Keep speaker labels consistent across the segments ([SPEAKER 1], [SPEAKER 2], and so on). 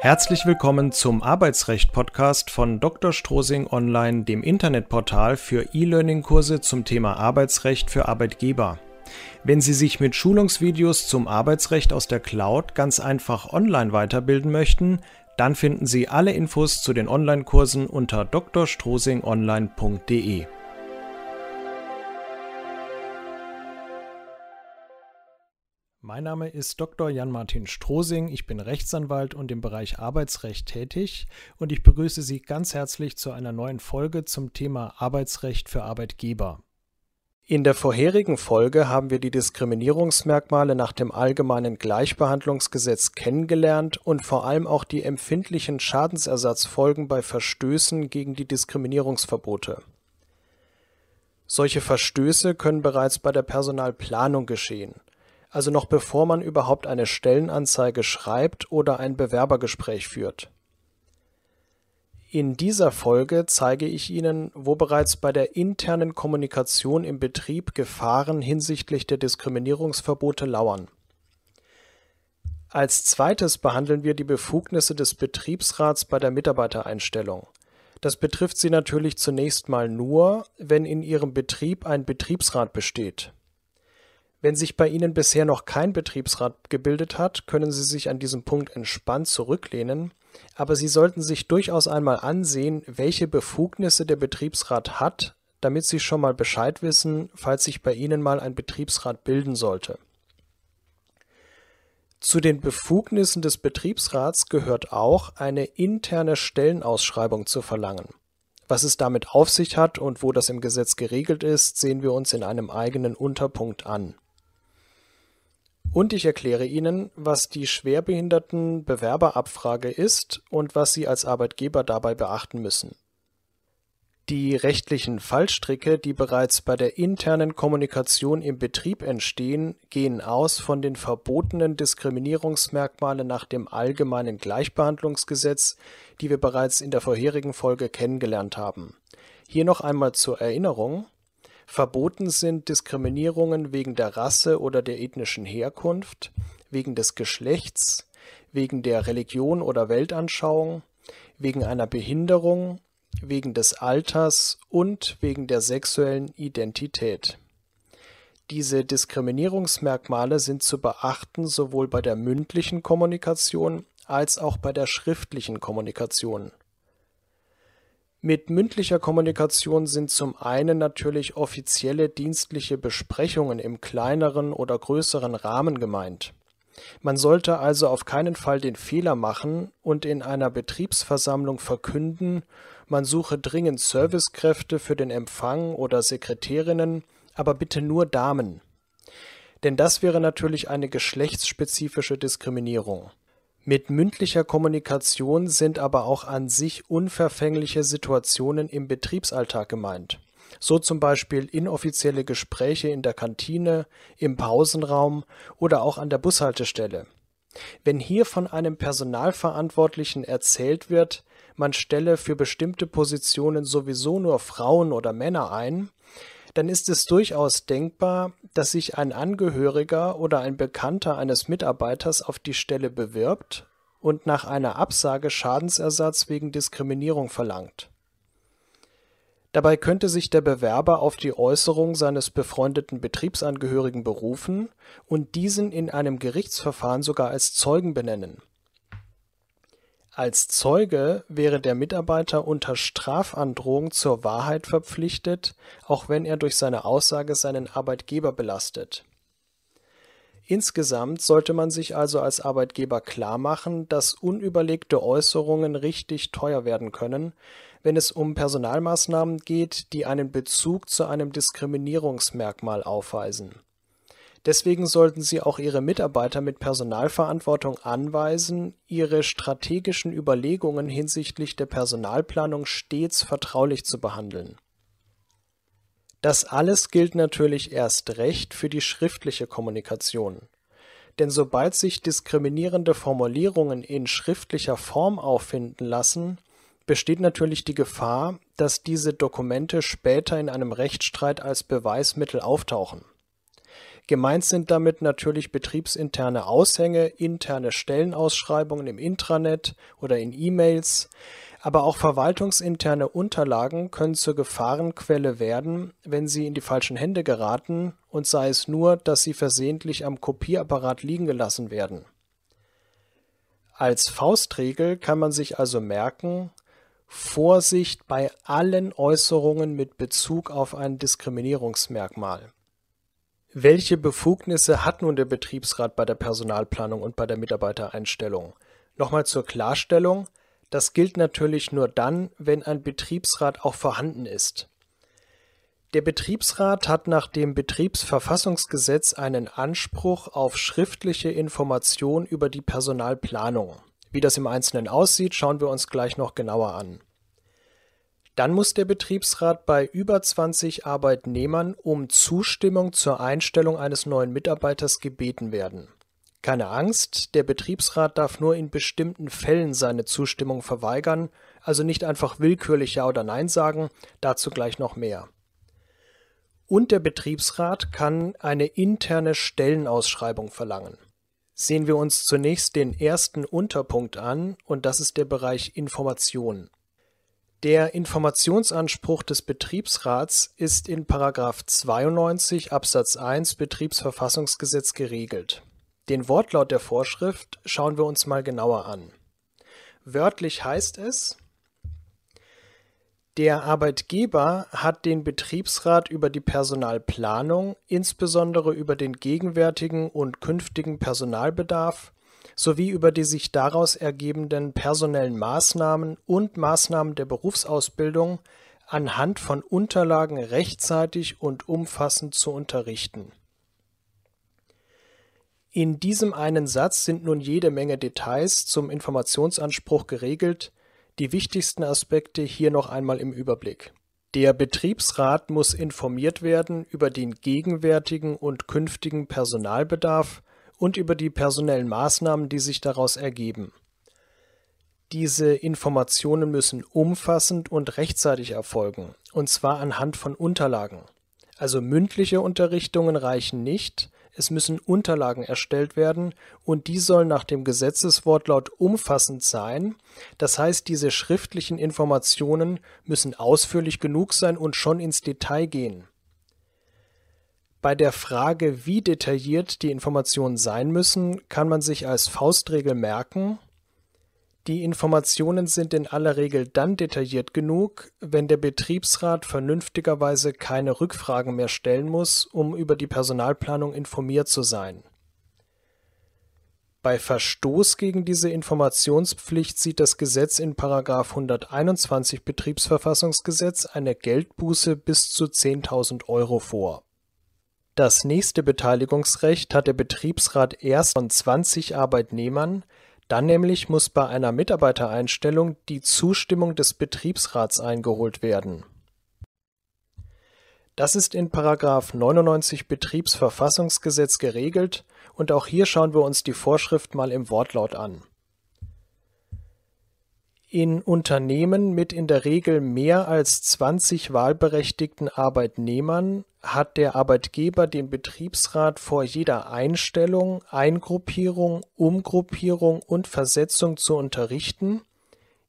[SPEAKER 1] Herzlich willkommen zum Arbeitsrecht-Podcast von Dr. Strosing Online, dem Internetportal für E-Learning-Kurse zum Thema Arbeitsrecht für Arbeitgeber. Wenn Sie sich mit Schulungsvideos zum Arbeitsrecht aus der Cloud ganz einfach online weiterbilden möchten, dann finden Sie alle Infos zu den Online-Kursen unter drstrosingonline.de. Mein Name ist Dr. Jan-Martin Strosing. Ich bin Rechtsanwalt und im Bereich Arbeitsrecht tätig und ich begrüße Sie ganz herzlich zu einer neuen Folge zum Thema Arbeitsrecht für Arbeitgeber. In der vorherigen Folge haben wir die Diskriminierungsmerkmale nach dem Allgemeinen Gleichbehandlungsgesetz kennengelernt und vor allem auch die empfindlichen Schadensersatzfolgen bei Verstößen gegen die Diskriminierungsverbote. Solche Verstöße können bereits bei der Personalplanung geschehen also noch bevor man überhaupt eine Stellenanzeige schreibt oder ein Bewerbergespräch führt. In dieser Folge zeige ich Ihnen, wo bereits bei der internen Kommunikation im Betrieb Gefahren hinsichtlich der Diskriminierungsverbote lauern. Als zweites behandeln wir die Befugnisse des Betriebsrats bei der Mitarbeitereinstellung. Das betrifft Sie natürlich zunächst mal nur, wenn in Ihrem Betrieb ein Betriebsrat besteht. Wenn sich bei Ihnen bisher noch kein Betriebsrat gebildet hat, können Sie sich an diesem Punkt entspannt zurücklehnen, aber Sie sollten sich durchaus einmal ansehen, welche Befugnisse der Betriebsrat hat, damit Sie schon mal Bescheid wissen, falls sich bei Ihnen mal ein Betriebsrat bilden sollte. Zu den Befugnissen des Betriebsrats gehört auch, eine interne Stellenausschreibung zu verlangen. Was es damit auf sich hat und wo das im Gesetz geregelt ist, sehen wir uns in einem eigenen Unterpunkt an. Und ich erkläre Ihnen, was die Schwerbehindertenbewerberabfrage ist und was Sie als Arbeitgeber dabei beachten müssen. Die rechtlichen Fallstricke, die bereits bei der internen Kommunikation im Betrieb entstehen, gehen aus von den verbotenen Diskriminierungsmerkmalen nach dem Allgemeinen Gleichbehandlungsgesetz, die wir bereits in der vorherigen Folge kennengelernt haben. Hier noch einmal zur Erinnerung Verboten sind Diskriminierungen wegen der Rasse oder der ethnischen Herkunft, wegen des Geschlechts, wegen der Religion oder Weltanschauung, wegen einer Behinderung, wegen des Alters und wegen der sexuellen Identität. Diese Diskriminierungsmerkmale sind zu beachten sowohl bei der mündlichen Kommunikation als auch bei der schriftlichen Kommunikation mit mündlicher Kommunikation sind zum einen natürlich offizielle dienstliche Besprechungen im kleineren oder größeren Rahmen gemeint. Man sollte also auf keinen Fall den Fehler machen und in einer Betriebsversammlung verkünden, man suche dringend Servicekräfte für den Empfang oder Sekretärinnen, aber bitte nur Damen. Denn das wäre natürlich eine geschlechtsspezifische Diskriminierung mit mündlicher Kommunikation sind aber auch an sich unverfängliche Situationen im Betriebsalltag gemeint, so zum Beispiel inoffizielle Gespräche in der Kantine, im Pausenraum oder auch an der Bushaltestelle. Wenn hier von einem Personalverantwortlichen erzählt wird, man stelle für bestimmte Positionen sowieso nur Frauen oder Männer ein dann ist es durchaus denkbar, dass sich ein Angehöriger oder ein Bekannter eines Mitarbeiters auf die Stelle bewirbt und nach einer Absage Schadensersatz wegen Diskriminierung verlangt. Dabei könnte sich der Bewerber auf die Äußerung seines befreundeten Betriebsangehörigen berufen und diesen in einem Gerichtsverfahren sogar als Zeugen benennen als Zeuge wäre der Mitarbeiter unter Strafandrohung zur Wahrheit verpflichtet, auch wenn er durch seine Aussage seinen Arbeitgeber belastet. Insgesamt sollte man sich also als Arbeitgeber klarmachen, dass unüberlegte Äußerungen richtig teuer werden können, wenn es um Personalmaßnahmen geht, die einen Bezug zu einem Diskriminierungsmerkmal aufweisen Deswegen sollten Sie auch Ihre Mitarbeiter mit Personalverantwortung anweisen, ihre strategischen Überlegungen hinsichtlich der Personalplanung stets vertraulich zu behandeln. Das alles gilt natürlich erst recht für die schriftliche Kommunikation. Denn sobald sich diskriminierende Formulierungen in schriftlicher Form auffinden lassen, besteht natürlich die Gefahr, dass diese Dokumente später in einem Rechtsstreit als Beweismittel auftauchen Gemeint sind damit natürlich betriebsinterne Aushänge, interne Stellenausschreibungen im Intranet oder in E-Mails, aber auch verwaltungsinterne Unterlagen können zur Gefahrenquelle werden, wenn sie in die falschen Hände geraten und sei es nur, dass sie versehentlich am Kopierapparat liegen gelassen werden. Als Faustregel kann man sich also merken, Vorsicht bei allen Äußerungen mit Bezug auf ein Diskriminierungsmerkmal. Welche Befugnisse hat nun der Betriebsrat bei der Personalplanung und bei der Mitarbeitereinstellung? Nochmal zur Klarstellung, das gilt natürlich nur dann, wenn ein Betriebsrat auch vorhanden ist. Der Betriebsrat hat nach dem Betriebsverfassungsgesetz einen Anspruch auf schriftliche Information über die Personalplanung. Wie das im Einzelnen aussieht, schauen wir uns gleich noch genauer an. Dann muss der Betriebsrat bei über 20 Arbeitnehmern um Zustimmung zur Einstellung eines neuen Mitarbeiters gebeten werden. Keine Angst, der Betriebsrat darf nur in bestimmten Fällen seine Zustimmung verweigern, also nicht einfach willkürlich Ja oder Nein sagen, dazu gleich noch mehr. Und der Betriebsrat kann eine interne Stellenausschreibung verlangen. Sehen wir uns zunächst den ersten Unterpunkt an, und das ist der Bereich Information. Der Informationsanspruch des Betriebsrats ist in § 92 Absatz 1 Betriebsverfassungsgesetz geregelt. Den Wortlaut der Vorschrift schauen wir uns mal genauer an. Wörtlich heißt es Der Arbeitgeber hat den Betriebsrat über die Personalplanung, insbesondere über den gegenwärtigen und künftigen Personalbedarf sowie über die sich daraus ergebenden personellen Maßnahmen und Maßnahmen der Berufsausbildung anhand von Unterlagen rechtzeitig und umfassend zu unterrichten. In diesem einen Satz sind nun jede Menge Details zum Informationsanspruch geregelt, die wichtigsten Aspekte hier noch einmal im Überblick. Der Betriebsrat muss informiert werden über den gegenwärtigen und künftigen Personalbedarf und über die personellen Maßnahmen, die sich daraus ergeben. Diese Informationen müssen umfassend und rechtzeitig erfolgen, und zwar anhand von Unterlagen. Also mündliche Unterrichtungen reichen nicht, es müssen Unterlagen erstellt werden und die sollen nach dem Gesetzeswortlaut umfassend sein. Das heißt, diese schriftlichen Informationen müssen ausführlich genug sein und schon ins Detail gehen. Bei der Frage, wie detailliert die Informationen sein müssen, kann man sich als Faustregel merken, die Informationen sind in aller Regel dann detailliert genug, wenn der Betriebsrat vernünftigerweise keine Rückfragen mehr stellen muss, um über die Personalplanung informiert zu sein. Bei Verstoß gegen diese Informationspflicht sieht das Gesetz in § 121 Betriebsverfassungsgesetz eine Geldbuße bis zu 10.000 Euro vor das nächste Beteiligungsrecht hat der Betriebsrat erst von 20 Arbeitnehmern, dann nämlich muss bei einer Mitarbeitereinstellung die Zustimmung des Betriebsrats eingeholt werden. Das ist in § 99 Betriebsverfassungsgesetz geregelt und auch hier schauen wir uns die Vorschrift mal im Wortlaut an in Unternehmen mit in der Regel mehr als 20 wahlberechtigten Arbeitnehmern hat der Arbeitgeber den Betriebsrat vor jeder Einstellung, Eingruppierung, Umgruppierung und Versetzung zu unterrichten,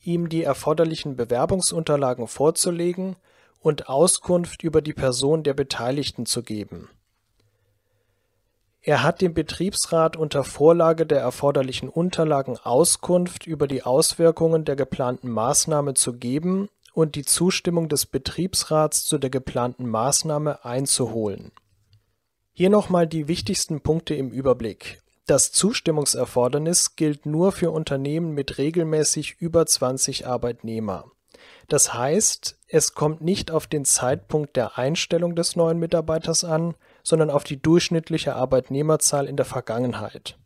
[SPEAKER 1] ihm die erforderlichen Bewerbungsunterlagen vorzulegen und Auskunft über die Person der Beteiligten zu geben er hat dem Betriebsrat unter Vorlage der erforderlichen Unterlagen Auskunft über die Auswirkungen der geplanten Maßnahme zu geben und die Zustimmung des Betriebsrats zu der geplanten Maßnahme einzuholen. Hier nochmal die wichtigsten Punkte im Überblick. Das Zustimmungserfordernis gilt nur für Unternehmen mit regelmäßig über 20 Arbeitnehmer. Das heißt, es kommt nicht auf den Zeitpunkt der Einstellung des neuen Mitarbeiters an, sondern auf die durchschnittliche Arbeitnehmerzahl in der Vergangenheit.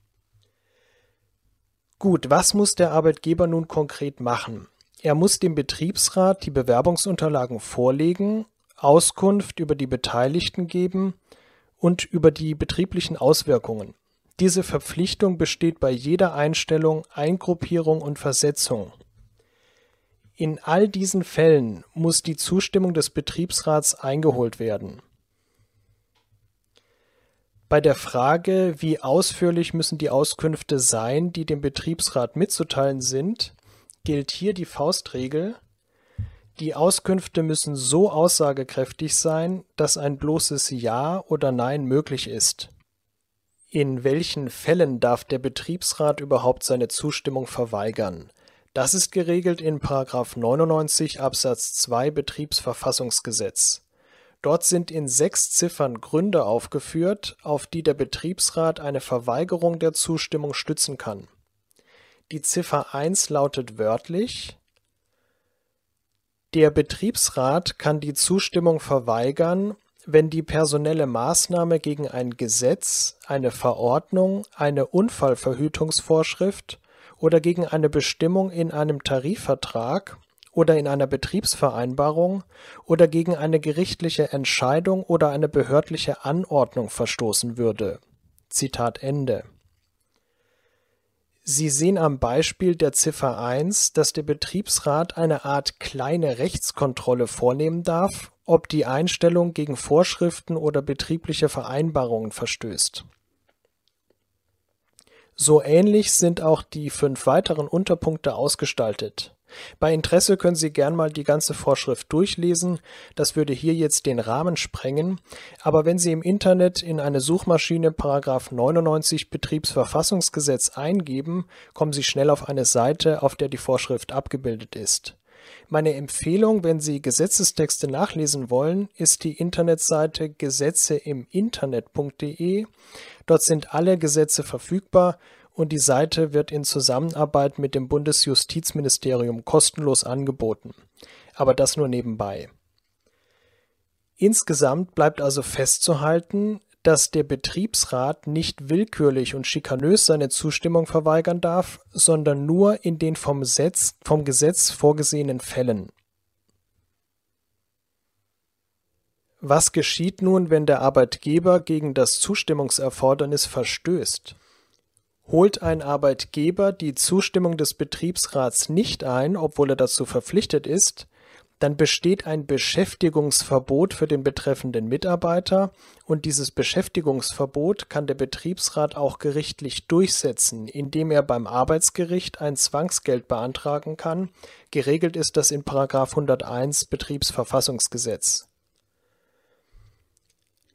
[SPEAKER 1] Gut, was muss der Arbeitgeber nun konkret machen? Er muss dem Betriebsrat die Bewerbungsunterlagen vorlegen, Auskunft über die Beteiligten geben und über die betrieblichen Auswirkungen. Diese Verpflichtung besteht bei jeder Einstellung, Eingruppierung und Versetzung. In all diesen Fällen muss die Zustimmung des Betriebsrats eingeholt werden. Bei der Frage, wie ausführlich müssen die Auskünfte sein, die dem Betriebsrat mitzuteilen sind, gilt hier die Faustregel: Die Auskünfte müssen so aussagekräftig sein, dass ein bloßes Ja oder Nein möglich ist. In welchen Fällen darf der Betriebsrat überhaupt seine Zustimmung verweigern? Das ist geregelt in § 99 Absatz 2 Betriebsverfassungsgesetz. Dort sind in sechs Ziffern Gründe aufgeführt, auf die der Betriebsrat eine Verweigerung der Zustimmung stützen kann. Die Ziffer 1 lautet wörtlich Der Betriebsrat kann die Zustimmung verweigern, wenn die personelle Maßnahme gegen ein Gesetz, eine Verordnung, eine Unfallverhütungsvorschrift oder gegen eine Bestimmung in einem Tarifvertrag oder in einer Betriebsvereinbarung oder gegen eine gerichtliche Entscheidung oder eine behördliche Anordnung verstoßen würde. Zitat Ende. Sie sehen am Beispiel der Ziffer 1, dass der Betriebsrat eine Art kleine Rechtskontrolle vornehmen darf, ob die Einstellung gegen Vorschriften oder betriebliche Vereinbarungen verstößt. So ähnlich sind auch die fünf weiteren Unterpunkte ausgestaltet. Bei Interesse können Sie gern mal die ganze Vorschrift durchlesen, das würde hier jetzt den Rahmen sprengen, aber wenn Sie im Internet in eine Suchmaschine § 99 Betriebsverfassungsgesetz eingeben, kommen Sie schnell auf eine Seite, auf der die Vorschrift abgebildet ist. Meine Empfehlung, wenn Sie Gesetzestexte nachlesen wollen, ist die Internetseite gesetzeimiinternet.de. Dort sind alle Gesetze verfügbar und die Seite wird in Zusammenarbeit mit dem Bundesjustizministerium kostenlos angeboten. Aber das nur nebenbei. Insgesamt bleibt also festzuhalten, dass der Betriebsrat nicht willkürlich und schikanös seine Zustimmung verweigern darf, sondern nur in den vom Gesetz, vom Gesetz vorgesehenen Fällen. Was geschieht nun, wenn der Arbeitgeber gegen das Zustimmungserfordernis verstößt? Holt ein Arbeitgeber die Zustimmung des Betriebsrats nicht ein, obwohl er dazu verpflichtet ist, dann besteht ein Beschäftigungsverbot für den betreffenden Mitarbeiter und dieses Beschäftigungsverbot kann der Betriebsrat auch gerichtlich durchsetzen, indem er beim Arbeitsgericht ein Zwangsgeld beantragen kann. Geregelt ist das in 101 Betriebsverfassungsgesetz.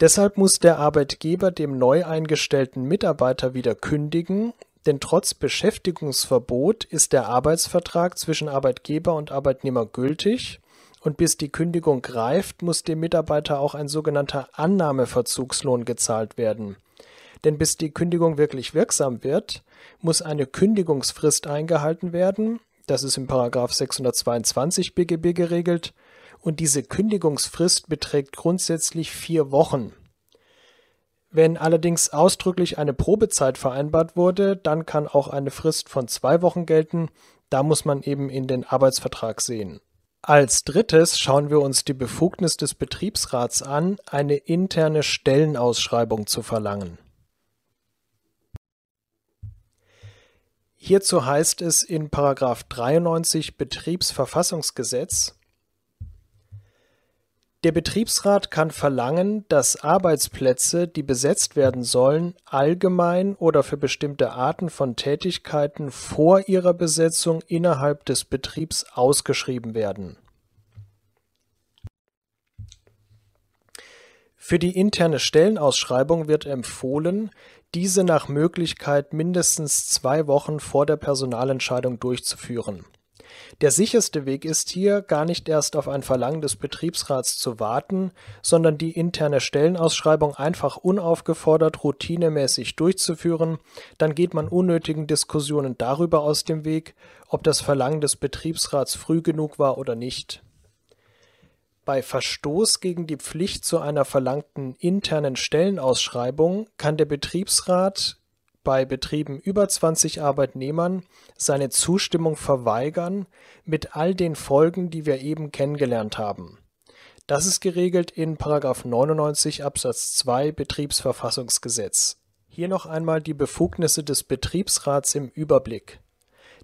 [SPEAKER 1] Deshalb muss der Arbeitgeber dem neu eingestellten Mitarbeiter wieder kündigen, denn trotz Beschäftigungsverbot ist der Arbeitsvertrag zwischen Arbeitgeber und Arbeitnehmer gültig. Und bis die Kündigung greift, muss dem Mitarbeiter auch ein sogenannter Annahmeverzugslohn gezahlt werden. Denn bis die Kündigung wirklich wirksam wird, muss eine Kündigungsfrist eingehalten werden, das ist im Paragraph 622 BGB geregelt, und diese Kündigungsfrist beträgt grundsätzlich vier Wochen. Wenn allerdings ausdrücklich eine Probezeit vereinbart wurde, dann kann auch eine Frist von zwei Wochen gelten. Da muss man eben in den Arbeitsvertrag sehen. Als drittes schauen wir uns die Befugnis des Betriebsrats an, eine interne Stellenausschreibung zu verlangen. Hierzu heißt es in 93 Betriebsverfassungsgesetz der Betriebsrat kann verlangen, dass Arbeitsplätze, die besetzt werden sollen, allgemein oder für bestimmte Arten von Tätigkeiten vor ihrer Besetzung innerhalb des Betriebs ausgeschrieben werden. Für die interne Stellenausschreibung wird empfohlen, diese nach Möglichkeit mindestens zwei Wochen vor der Personalentscheidung durchzuführen der sicherste Weg ist hier, gar nicht erst auf ein Verlangen des Betriebsrats zu warten, sondern die interne Stellenausschreibung einfach unaufgefordert routinemäßig durchzuführen, dann geht man unnötigen Diskussionen darüber aus dem Weg, ob das Verlangen des Betriebsrats früh genug war oder nicht. Bei Verstoß gegen die Pflicht zu einer verlangten internen Stellenausschreibung kann der Betriebsrat bei Betrieben über 20 Arbeitnehmern seine Zustimmung verweigern, mit all den Folgen, die wir eben kennengelernt haben. Das ist geregelt in 99 Absatz 2 Betriebsverfassungsgesetz. Hier noch einmal die Befugnisse des Betriebsrats im Überblick.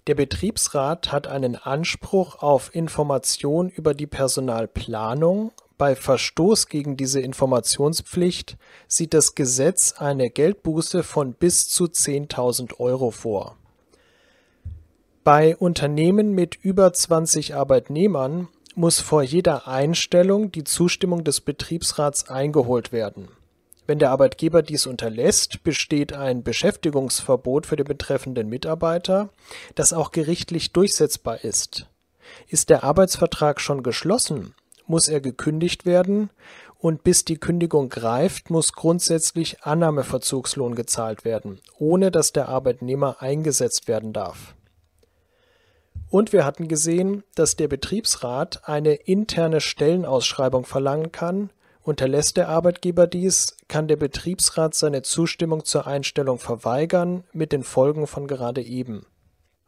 [SPEAKER 1] Der Betriebsrat hat einen Anspruch auf Information über die Personalplanung, Bei Verstoß gegen diese Informationspflicht sieht das Gesetz eine Geldbuße von bis zu 10.000 Euro vor. Bei Unternehmen mit über 20 Arbeitnehmern muss vor jeder Einstellung die Zustimmung des Betriebsrats eingeholt werden. Wenn der Arbeitgeber dies unterlässt, besteht ein Beschäftigungsverbot für den betreffenden Mitarbeiter, das auch gerichtlich durchsetzbar ist. Ist der Arbeitsvertrag schon geschlossen, muss er gekündigt werden und bis die Kündigung greift, muss grundsätzlich Annahmeverzugslohn gezahlt werden, ohne dass der Arbeitnehmer eingesetzt werden darf. Und wir hatten gesehen, dass der Betriebsrat eine interne Stellenausschreibung verlangen kann, Unterlässt der Arbeitgeber dies, kann der Betriebsrat seine Zustimmung zur Einstellung verweigern, mit den Folgen von gerade eben.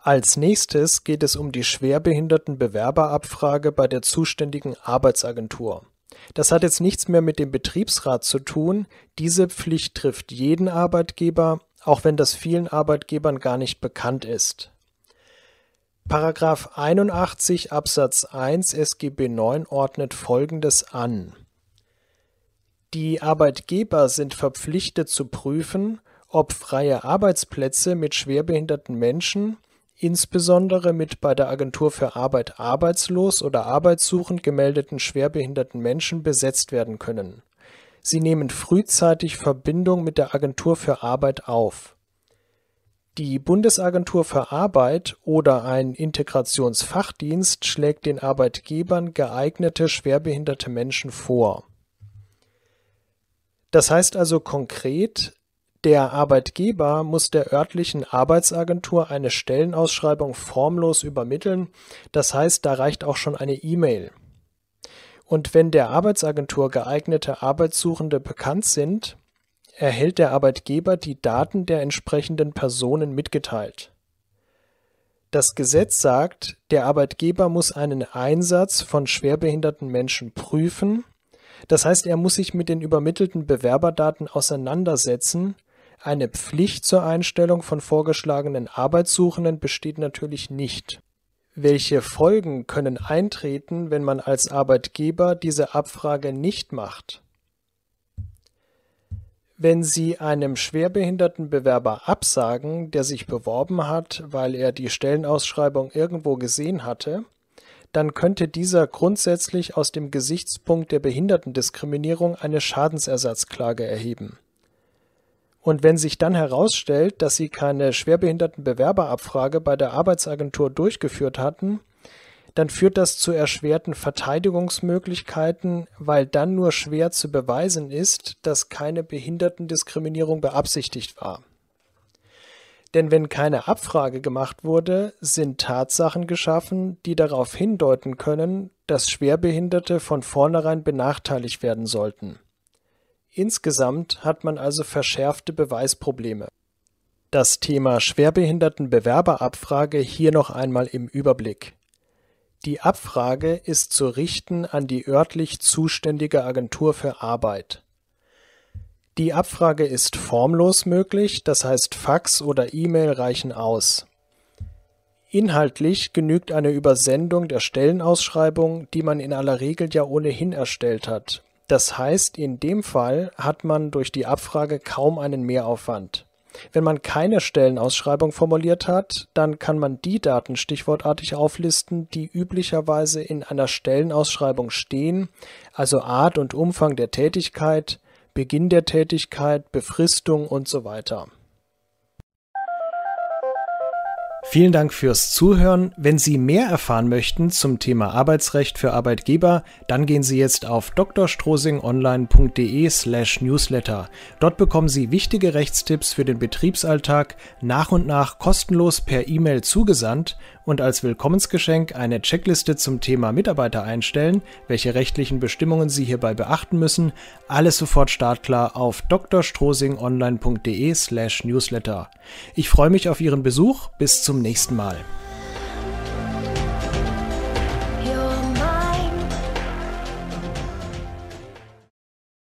[SPEAKER 1] Als nächstes geht es um die Schwerbehindertenbewerberabfrage bei der zuständigen Arbeitsagentur. Das hat jetzt nichts mehr mit dem Betriebsrat zu tun, diese Pflicht trifft jeden Arbeitgeber, auch wenn das vielen Arbeitgebern gar nicht bekannt ist. Paragraph 81 Absatz 1 SGB 9 ordnet Folgendes an die Arbeitgeber sind verpflichtet zu prüfen, ob freie Arbeitsplätze mit schwerbehinderten Menschen, insbesondere mit bei der Agentur für Arbeit arbeitslos oder arbeitssuchend gemeldeten schwerbehinderten Menschen besetzt werden können. Sie nehmen frühzeitig Verbindung mit der Agentur für Arbeit auf. Die Bundesagentur für Arbeit oder ein Integrationsfachdienst schlägt den Arbeitgebern geeignete schwerbehinderte Menschen vor das heißt also konkret, der Arbeitgeber muss der örtlichen Arbeitsagentur eine Stellenausschreibung formlos übermitteln, das heißt, da reicht auch schon eine E-Mail. Und wenn der Arbeitsagentur geeignete Arbeitssuchende bekannt sind, erhält der Arbeitgeber die Daten der entsprechenden Personen mitgeteilt. Das Gesetz sagt, der Arbeitgeber muss einen Einsatz von schwerbehinderten Menschen prüfen das heißt, er muss sich mit den übermittelten Bewerberdaten auseinandersetzen. Eine Pflicht zur Einstellung von vorgeschlagenen Arbeitssuchenden besteht natürlich nicht. Welche Folgen können eintreten, wenn man als Arbeitgeber diese Abfrage nicht macht? Wenn Sie einem schwerbehinderten Bewerber absagen, der sich beworben hat, weil er die Stellenausschreibung irgendwo gesehen hatte, dann könnte dieser grundsätzlich aus dem Gesichtspunkt der Behindertendiskriminierung eine Schadensersatzklage erheben. Und wenn sich dann herausstellt, dass sie keine Schwerbehindertenbewerberabfrage bei der Arbeitsagentur durchgeführt hatten, dann führt das zu erschwerten Verteidigungsmöglichkeiten, weil dann nur schwer zu beweisen ist, dass keine Behindertendiskriminierung beabsichtigt war denn wenn keine Abfrage gemacht wurde, sind Tatsachen geschaffen, die darauf hindeuten können, dass Schwerbehinderte von vornherein benachteiligt werden sollten. Insgesamt hat man also verschärfte Beweisprobleme. Das Thema Schwerbehindertenbewerberabfrage hier noch einmal im Überblick. Die Abfrage ist zu richten an die örtlich zuständige Agentur für Arbeit. Die Abfrage ist formlos möglich, das heißt Fax oder E-Mail reichen aus. Inhaltlich genügt eine Übersendung der Stellenausschreibung, die man in aller Regel ja ohnehin erstellt hat. Das heißt, in dem Fall hat man durch die Abfrage kaum einen Mehraufwand. Wenn man keine Stellenausschreibung formuliert hat, dann kann man die Daten stichwortartig auflisten, die üblicherweise in einer Stellenausschreibung stehen, also Art und Umfang der Tätigkeit, Beginn der Tätigkeit, Befristung und so weiter. Vielen Dank fürs Zuhören. Wenn Sie mehr erfahren möchten zum Thema Arbeitsrecht für Arbeitgeber, dann gehen Sie jetzt auf drstrosingonline.de/newsletter. Dort bekommen Sie wichtige Rechtstipps für den Betriebsalltag nach und nach kostenlos per E-Mail zugesandt und als Willkommensgeschenk eine Checkliste zum Thema Mitarbeiter einstellen, welche rechtlichen Bestimmungen Sie hierbei beachten müssen. Alles sofort startklar auf drstrosingonline.de/newsletter. Ich freue mich auf Ihren Besuch. Bis zum nächsten Mal.